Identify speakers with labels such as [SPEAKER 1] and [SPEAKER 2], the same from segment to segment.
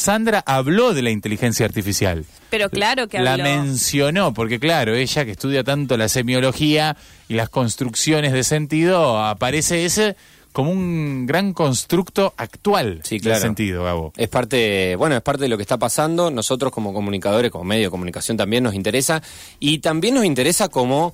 [SPEAKER 1] Sandra habló de la inteligencia artificial.
[SPEAKER 2] Pero claro que
[SPEAKER 1] La
[SPEAKER 2] habló.
[SPEAKER 1] mencionó, porque claro, ella que estudia tanto la semiología y las construcciones de sentido, aparece ese como un gran constructo actual
[SPEAKER 3] Sí,
[SPEAKER 1] del
[SPEAKER 3] claro.
[SPEAKER 1] sentido, Gabo.
[SPEAKER 3] Es parte, bueno, es parte de lo que está pasando. Nosotros como comunicadores, como medio de comunicación también nos interesa. Y también nos interesa como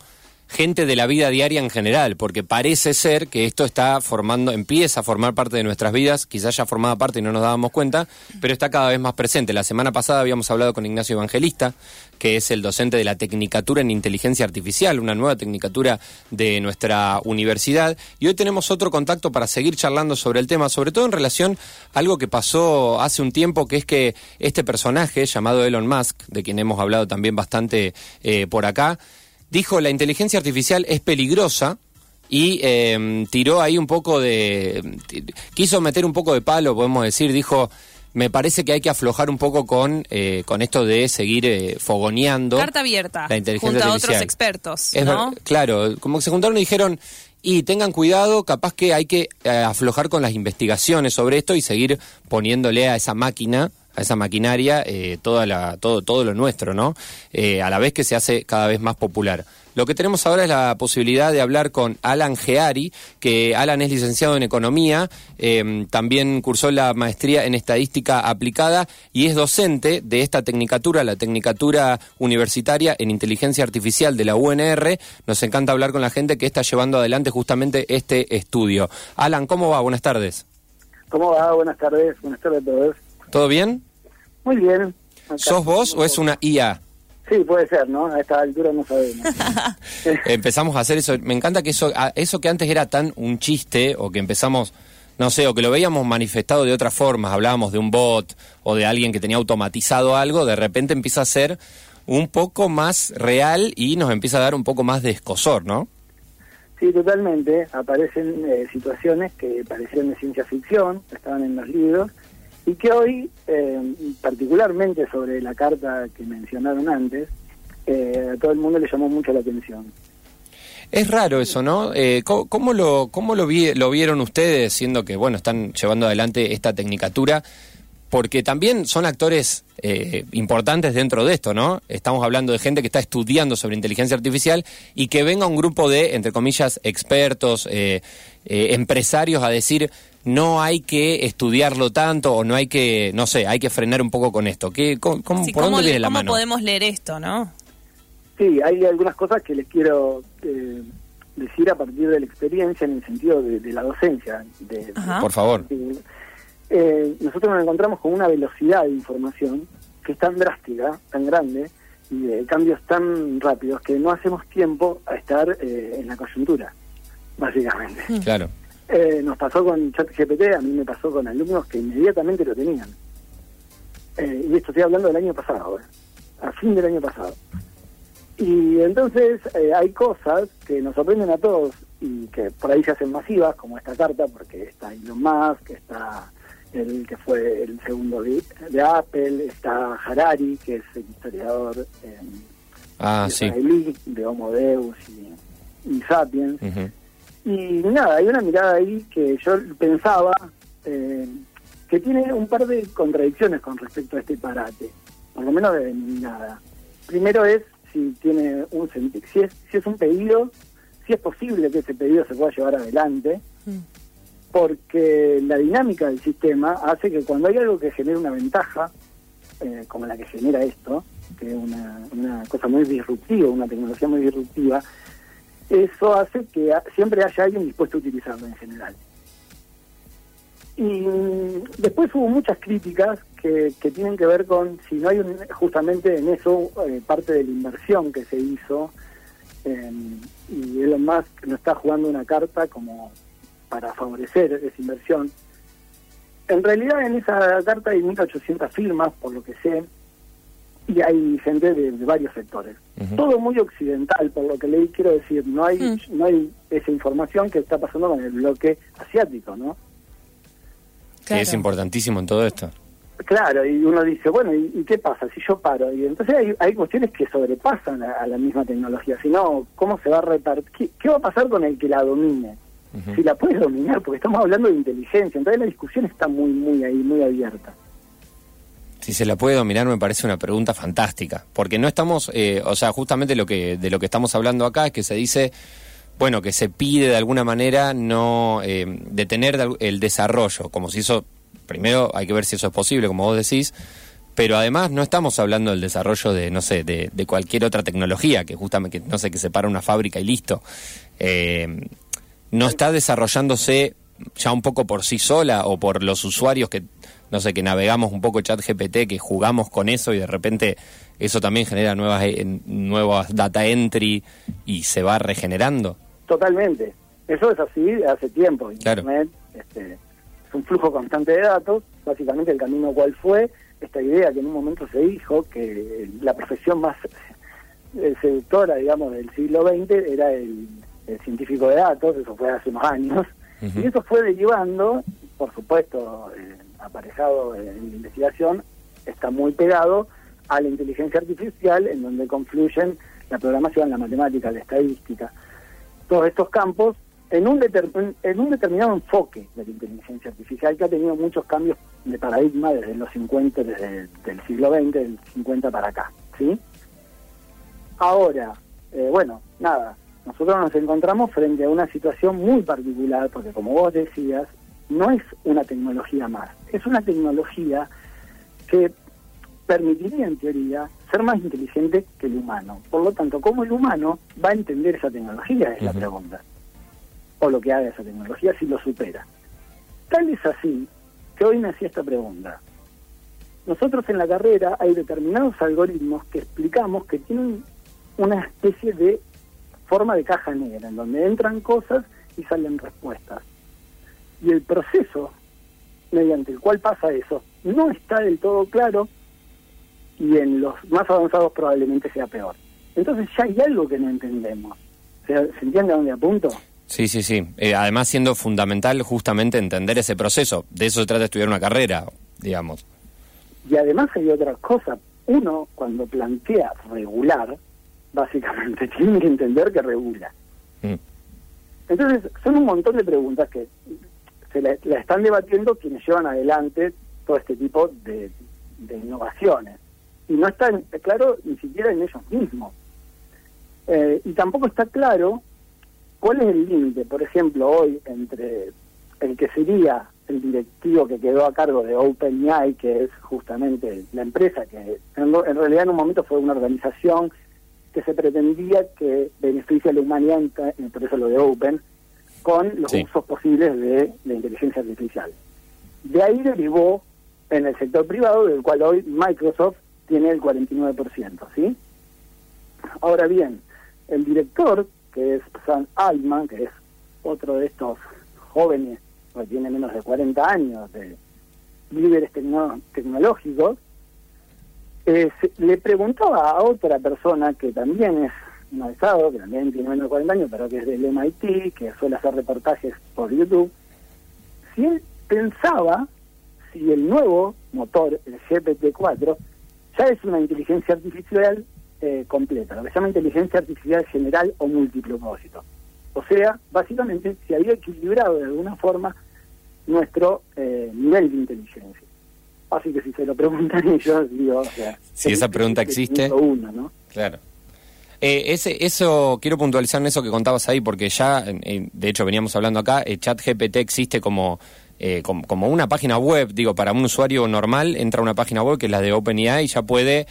[SPEAKER 3] gente de la vida diaria en general, porque parece ser que esto está formando, empieza a formar parte de nuestras vidas, quizás ya formaba parte y no nos dábamos cuenta, pero está cada vez más presente. La semana pasada habíamos hablado con Ignacio Evangelista, que es el docente de la Tecnicatura en Inteligencia Artificial, una nueva tecnicatura de nuestra universidad, y hoy tenemos otro contacto para seguir charlando sobre el tema, sobre todo en relación a algo que pasó hace un tiempo, que es que este personaje llamado Elon Musk, de quien hemos hablado también bastante eh, por acá, dijo la inteligencia artificial es peligrosa y eh, tiró ahí un poco de... quiso meter un poco de palo, podemos decir, dijo... Me parece que hay que aflojar un poco con, eh, con esto de seguir eh, fogoneando.
[SPEAKER 2] Carta abierta.
[SPEAKER 3] La inteligencia
[SPEAKER 2] junto a otros expertos,
[SPEAKER 3] Es
[SPEAKER 2] ¿no?
[SPEAKER 3] ver- claro, como que se juntaron y dijeron, y tengan cuidado, capaz que hay que eh, aflojar con las investigaciones sobre esto y seguir poniéndole a esa máquina, a esa maquinaria, eh, toda la, todo, todo lo nuestro, ¿no? Eh, a la vez que se hace cada vez más popular. Lo que tenemos ahora es la posibilidad de hablar con Alan Geari, que Alan es licenciado en Economía, eh, también cursó la maestría en Estadística Aplicada y es docente de esta tecnicatura, la Tecnicatura Universitaria en Inteligencia Artificial de la UNR. Nos encanta hablar con la gente que está llevando adelante justamente este estudio. Alan, ¿cómo va? Buenas tardes.
[SPEAKER 4] ¿Cómo va? Buenas tardes, buenas tardes a todos.
[SPEAKER 3] ¿Todo bien?
[SPEAKER 4] Muy bien. Acá
[SPEAKER 3] ¿Sos vos o es una IA?
[SPEAKER 4] Sí, puede ser, ¿no? A esta altura no sabemos.
[SPEAKER 3] empezamos a hacer eso. Me encanta que eso, eso que antes era tan un chiste, o que empezamos, no sé, o que lo veíamos manifestado de otras formas, hablábamos de un bot o de alguien que tenía automatizado algo, de repente empieza a ser un poco más real y nos empieza a dar un poco más de escosor, ¿no?
[SPEAKER 4] Sí, totalmente. Aparecen eh, situaciones que parecían de ciencia ficción, estaban en los libros, y que hoy, eh, particularmente sobre la carta que mencionaron antes, eh, a todo el mundo le llamó mucho la atención.
[SPEAKER 3] Es raro eso, ¿no? Eh, ¿cómo, lo, cómo lo, vi- lo vieron ustedes, siendo que, bueno, están llevando adelante esta tecnicatura? Porque también son actores importantes dentro de esto, ¿no? Estamos hablando de gente que está estudiando sobre inteligencia artificial y que venga un grupo de, entre comillas, expertos, empresarios a decir no hay que estudiarlo tanto o no hay que, no sé, hay que frenar un poco con esto. ¿Qué, cómo, cómo-
[SPEAKER 2] Sí,
[SPEAKER 3] ¿Por
[SPEAKER 2] ¿cómo,
[SPEAKER 3] dónde
[SPEAKER 2] le-
[SPEAKER 3] viene la
[SPEAKER 2] cómo
[SPEAKER 3] mano?
[SPEAKER 2] podemos leer esto, no?
[SPEAKER 4] Sí, hay algunas cosas que les quiero eh, decir a partir de la experiencia en el sentido de, de la docencia. De.
[SPEAKER 3] Por favor.
[SPEAKER 4] de- eh, nosotros nos encontramos con una velocidad de información que es tan drástica, tan grande, y de cambios tan rápidos que no hacemos tiempo a estar eh, en la coyuntura, básicamente.
[SPEAKER 3] Claro.
[SPEAKER 4] Eh, nos pasó con ChatGPT, a mí me pasó con alumnos que inmediatamente lo tenían. Eh, y esto estoy hablando del año pasado, eh, a fin del año pasado. Y entonces eh, hay cosas que nos sorprenden a todos y que por ahí se hacen masivas, como esta carta, porque está Elon Musk, está el que fue el segundo de, de Apple, está Harari, que es el historiador eh,
[SPEAKER 3] Ah, sí.
[SPEAKER 4] de Homo Deus y, y Sapiens. Y nada, hay una mirada ahí que yo pensaba eh, que tiene un par de contradicciones con respecto a este parate, por lo menos de mi mirada. Primero es si tiene un sentido, si es, si es un pedido, si es posible que ese pedido se pueda llevar adelante,
[SPEAKER 2] Mm.
[SPEAKER 4] porque la dinámica del sistema hace que cuando hay algo que genera una ventaja, eh, como la que genera esto, que es una, una cosa muy disruptiva, una tecnología muy disruptiva, eso hace que siempre haya alguien dispuesto a utilizarlo en general. Y después hubo muchas críticas que, que tienen que ver con si no hay un- justamente en eso eh, parte de la inversión que se hizo eh, y Elon Musk no está jugando una carta como para favorecer esa inversión. En realidad en esa carta hay 1.800 firmas, por lo que sé, y hay gente de, de varios sectores. Todo muy occidental, por lo que leí, quiero decir, no hay,
[SPEAKER 2] Mm.
[SPEAKER 4] no hay esa información que está pasando con el bloque asiático, ¿no?
[SPEAKER 3] Que es importantísimo en todo esto.
[SPEAKER 4] Claro, y uno dice, bueno, ¿y, y qué pasa si yo paro? Y entonces hay, hay cuestiones que sobrepasan a, a la misma tecnología, si no, ¿cómo se va a repartir? ¿Qué, qué va a pasar con el que la domine? Si la puede dominar, porque estamos hablando de inteligencia, entonces la discusión está muy, muy ahí, muy abierta.
[SPEAKER 3] Si se la puede dominar me parece una pregunta fantástica, porque no estamos, eh, o sea, justamente lo que de lo que estamos hablando acá es que se dice, bueno, que se pide de alguna manera no eh, detener de- el desarrollo, como si eso, primero hay que ver si eso es posible, como vos decís, pero además no estamos hablando del desarrollo de, no sé, de, cualquier otra tecnología, que justamente, no sé, que se para una fábrica y listo. Eh, no está desarrollándose ya un poco por sí sola o por los usuarios que, no sé, que navegamos un poco chat GPT, que jugamos con eso y de repente eso también genera nuevas, eh, nuevas data entry y se va regenerando.
[SPEAKER 4] Totalmente. Eso es así hace tiempo.
[SPEAKER 3] Claro.
[SPEAKER 4] Internet este, es un flujo constante de datos. Básicamente el camino cuál fue esta idea que en un momento se dijo que la profesión más eh, seductora, digamos, del siglo XX era el, el científico de datos. Eso fue hace unos años. Y eso fue derivando, por supuesto, eh, aparejado en la investigación, está muy pegado a la inteligencia artificial, en donde confluyen la programación, la matemática, la estadística todos estos campos en un, en un determinado enfoque de la inteligencia artificial que ha tenido muchos cambios de paradigma desde los 50, desde el del siglo XX, del 50 para acá, ¿sí? Ahora, eh, bueno, nada, nosotros nos encontramos frente a una situación muy particular, porque como vos decías, no es una tecnología más, es una tecnología que permitiría en teoría ser más inteligente que el humano. Por lo tanto, ¿cómo el humano va a entender esa tecnología? Es la pregunta. O lo que haga esa tecnología si lo supera. Tal es así que hoy me hacía esta pregunta. Nosotros en la carrera hay determinados algoritmos que explicamos que tienen una especie de forma de caja negra, en donde entran cosas y salen respuestas. Y el proceso mediante el cual pasa eso no está del todo claro y en los más avanzados probablemente sea peor. Entonces ya hay algo que no entendemos. ¿Se, se entiende a dónde apunto?
[SPEAKER 3] Sí, sí, sí. Eh, además siendo fundamental justamente entender ese proceso. De eso se trata de estudiar una carrera, digamos.
[SPEAKER 4] Y además hay otra cosa. Uno, cuando plantea regular, básicamente tiene que entender que regula.
[SPEAKER 3] Mm.
[SPEAKER 4] Entonces, son un montón de preguntas que la, están debatiendo quienes llevan adelante todo este tipo de, innovaciones. Y no está claro ni siquiera en ellos mismos. Eh, y tampoco está claro cuál es el límite, por ejemplo, hoy entre el que sería el directivo que quedó a cargo de OpenAI, que es justamente la empresa que en, en realidad en un momento fue una organización que se pretendía que beneficie a la humanidad, por eso lo de Open, con los
[SPEAKER 3] Sí.
[SPEAKER 4] usos posibles de la inteligencia artificial. De ahí derivó en el sector privado, del cual hoy Microsoft tiene el 49%, ¿sí? Ahora bien, el director, que es Sam Altman, que es otro de estos jóvenes que tiene menos de 40 años, de líderes tecno- tecnológicos, eh, se- le preguntaba a otra persona que también es un alzado, que también tiene menos de 40 años, pero que es del MIT, que suele hacer reportajes por YouTube, si él pensaba si el nuevo motor, el GPT-4, ya es una inteligencia artificial eh, completa, lo que se llama inteligencia artificial general o multipropósito. O sea, básicamente se había equilibrado de alguna forma nuestro eh, nivel de inteligencia. Así que si se lo preguntan ellos, digo, o sea,
[SPEAKER 3] Si esa
[SPEAKER 4] es-
[SPEAKER 3] pregunta existe.
[SPEAKER 4] uno, ¿no?
[SPEAKER 3] Claro. Eh, ese, eso, quiero puntualizar en eso que contabas ahí, porque ya, eh, de hecho, veníamos hablando acá, eh, ChatGPT existe como, eh, como, como una página web, digo, para un usuario normal, entra a una página web que es la de OpenAI y ya puede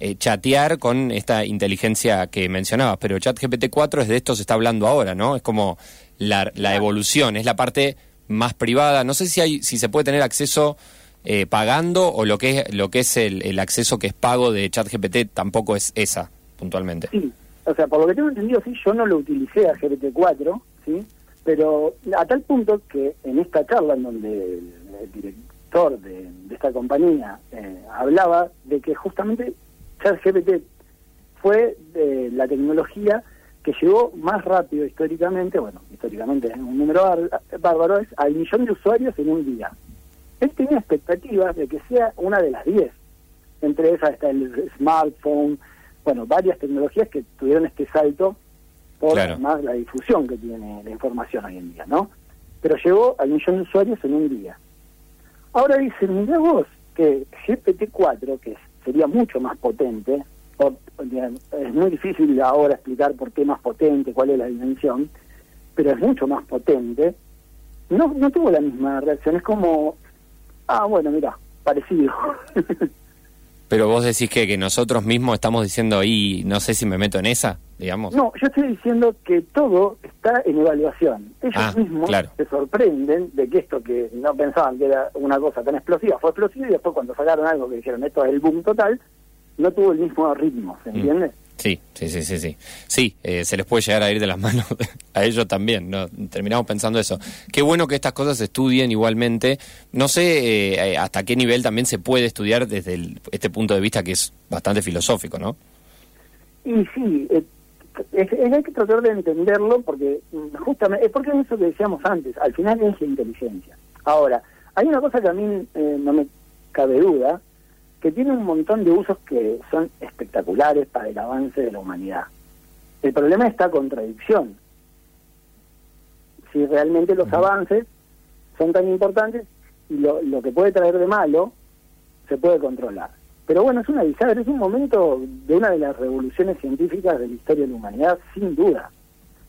[SPEAKER 3] eh, chatear con esta inteligencia que mencionabas, pero ChatGPT 4 es de esto se está hablando ahora, ¿no? Es como la, la evolución, es la parte más privada. No sé si hay, si se puede tener acceso eh, pagando o lo que es, lo que es el, el acceso que es pago de ChatGPT tampoco es esa, puntualmente.
[SPEAKER 4] Sí, o sea, por lo que tengo entendido, sí, yo no lo utilicé a GPT-4, ¿sí? Pero a tal punto que en esta charla en donde el, director de, esta compañía eh, hablaba de que justamente ChatGPT fue de la tecnología que llegó más rápido históricamente, bueno, históricamente es un número bar- bárbaro, es al millón de usuarios en un día. Él tenía expectativas de que sea una de las 10. Entre esas está el smartphone, bueno, varias tecnologías que tuvieron este salto por
[SPEAKER 3] Claro.
[SPEAKER 4] más la difusión que tiene la información hoy en día, ¿no? Pero llegó al millón de usuarios en un día. Ahora dicen, mira vos, que GPT-4, que sería mucho más potente, o, es muy difícil ahora explicar por qué más potente, cuál es la dimensión, pero es mucho más potente, no, no tuvo la misma reacción. Es como, ah, bueno, mira, parecido.
[SPEAKER 3] Pero vos decís que, que nosotros mismos estamos diciendo, y no sé si me meto en esa, digamos.
[SPEAKER 4] No, yo estoy diciendo que todo está en evaluación. Ellos
[SPEAKER 3] Ah,
[SPEAKER 4] mismos
[SPEAKER 3] claro.
[SPEAKER 4] se sorprenden de que esto que no pensaban que era una cosa tan explosiva fue explosivo y después cuando sacaron algo que dijeron esto es el boom total, no tuvo el mismo ritmo, ¿se
[SPEAKER 3] Mm. Sí, sí, sí, sí, sí. Sí, eh, se les puede llegar a ir de las manos a ellos también, ¿no? Terminamos pensando eso. Qué bueno que estas cosas se estudien igualmente. No sé eh, hasta qué nivel también se puede estudiar desde el- este punto de vista que es bastante filosófico, ¿no?
[SPEAKER 4] Y sí, eh, es, es- hay que tratar de entenderlo porque mm, justamente, es porque es eso que decíamos antes, al final es la inteligencia. Ahora, hay una cosa que a mí eh, no me cabe duda, que tiene un montón de usos que son espectaculares para el avance de la humanidad. El problema es esta contradicción. Si realmente los avances son tan importantes y lo, lo que puede traer de malo se puede controlar. Pero bueno, es una bisagra, es un momento de una de las revoluciones científicas de la historia de la humanidad, sin duda,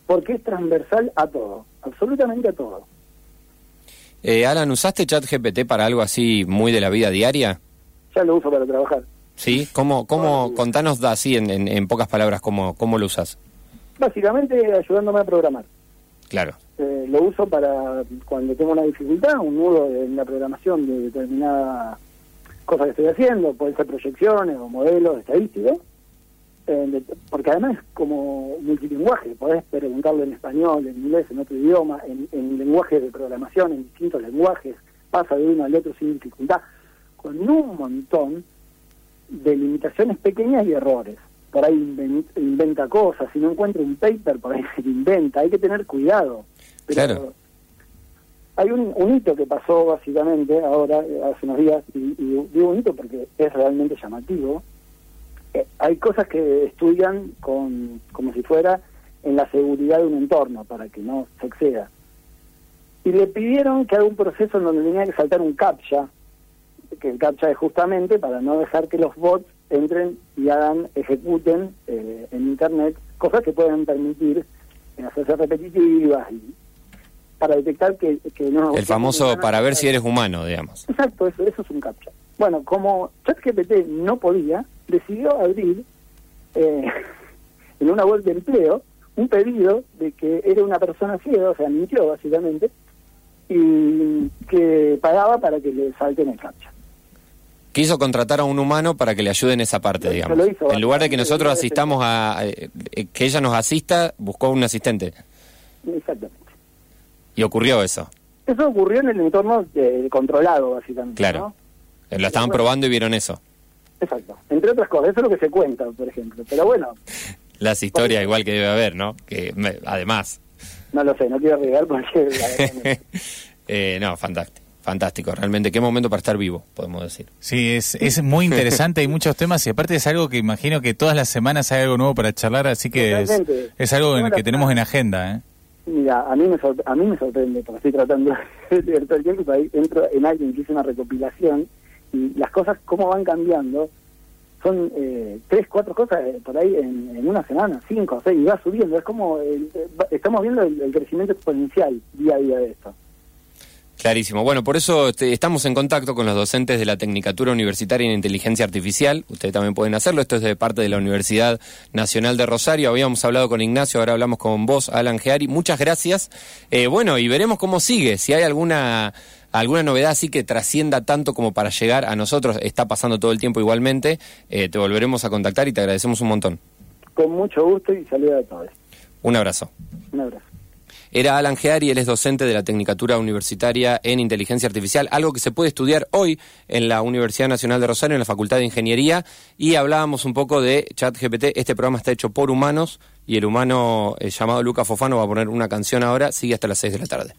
[SPEAKER 4] porque es transversal a todo, absolutamente a todo.
[SPEAKER 3] Eh, Alan, ¿usaste ChatGPT para algo así muy de la vida diaria?
[SPEAKER 4] Ya lo uso para trabajar.
[SPEAKER 3] ¿Sí? ¿Cómo, cómo, contanos así en, en, en pocas palabras cómo, cómo lo usas?
[SPEAKER 4] Básicamente ayudándome a programar.
[SPEAKER 3] Claro.
[SPEAKER 4] Eh, lo uso para cuando tengo una dificultad, un nudo en la programación de determinada cosa que estoy haciendo, pueden ser proyecciones o modelos estadísticos, eh, de- porque además es como multilingüaje, podés preguntarlo en español, en inglés, en otro idioma, en, en lenguajes de programación, en distintos lenguajes, pasa de uno al otro sin dificultad, con un montón de limitaciones pequeñas y errores. Por ahí inven- inventa cosas, si no encuentra un paper, por ahí se lo inventa, hay que tener cuidado. Pero
[SPEAKER 3] Claro.
[SPEAKER 4] hay un, un hito que pasó básicamente ahora, hace unos días, y, y digo un hito porque es realmente llamativo. Eh, hay cosas que estudian con, como si fuera en la seguridad de un entorno para que no se exceda. Y le pidieron que haga un proceso en donde tenía que saltar un captcha, que el captcha es justamente para no dejar que los bots entren y hagan, ejecuten eh, en Internet cosas que pueden permitir eh, hacerse repetitivas y para detectar que, que no...
[SPEAKER 3] El famoso para ver si eres humano, digamos.
[SPEAKER 4] Exacto, eso, eso es un captcha. Bueno, como ChatGPT no podía, decidió abrir eh, en una web de empleo un pedido de que era una persona ciega, o sea, mintió básicamente, y que pagaba para que le salten el captcha.
[SPEAKER 3] Quiso contratar a un humano para que le ayude en esa parte, digamos.
[SPEAKER 4] lo hizo
[SPEAKER 3] En lugar de que nosotros asistamos a, eh, eh, que ella nos asista, buscó un asistente.
[SPEAKER 4] Exactamente.
[SPEAKER 3] Y ocurrió eso.
[SPEAKER 4] Eso ocurrió en el entorno eh, controlado, básicamente.
[SPEAKER 3] Claro.
[SPEAKER 4] ¿no?
[SPEAKER 3] Eh, Lo estaban probando y vieron eso.
[SPEAKER 4] Exacto. Entre otras cosas, eso es lo que se cuenta, por ejemplo. Pero bueno,
[SPEAKER 3] Las historias igual que debe haber, ¿no? Que me- además.
[SPEAKER 4] no lo sé, no quiero arriesgar porque...
[SPEAKER 3] Eh, no, fantástico. Fantástico, realmente. Qué momento para estar vivo, podemos decir.
[SPEAKER 1] Sí, es, es muy interesante, hay muchos temas y aparte es algo que imagino que todas las semanas hay algo nuevo para charlar, así que es, algo en- que tenemos en agenda. ¿eh?
[SPEAKER 4] Mira, a mí me a mí me sorprende porque estoy tratando de leer todo el tiempo y por ahí entro en alguien que hizo una recopilación y las cosas cómo van cambiando son eh, tres, cuatro cosas eh, por ahí en, en una semana, cinco, seis, y va subiendo. Es como el- eh, estamos viendo el, el crecimiento exponencial día a día de esto.
[SPEAKER 3] Clarísimo. Bueno, por eso este, estamos en contacto con los docentes de la Tecnicatura Universitaria en Inteligencia Artificial. Ustedes también pueden hacerlo. Esto es de parte de la Universidad Nacional de Rosario. Habíamos hablado con Ignacio, ahora hablamos con vos, Alan Geari. Muchas gracias. Eh, bueno, y veremos cómo sigue. Si hay alguna alguna novedad así que trascienda tanto como para llegar a nosotros, está pasando todo el tiempo igualmente, eh, te volveremos a contactar y te agradecemos un montón.
[SPEAKER 4] Con mucho gusto y saludos a todos.
[SPEAKER 3] Un abrazo.
[SPEAKER 4] Un abrazo.
[SPEAKER 3] Era Alan Geari, él es docente de la Tecnicatura Universitaria en Inteligencia Artificial, algo que se puede estudiar hoy en la Universidad Nacional de Rosario, en la Facultad de Ingeniería, y hablábamos un poco de ChatGPT. Este programa está hecho por humanos y el humano eh, llamado Luca Fofano va a poner una canción ahora, sigue hasta las 6 de la tarde.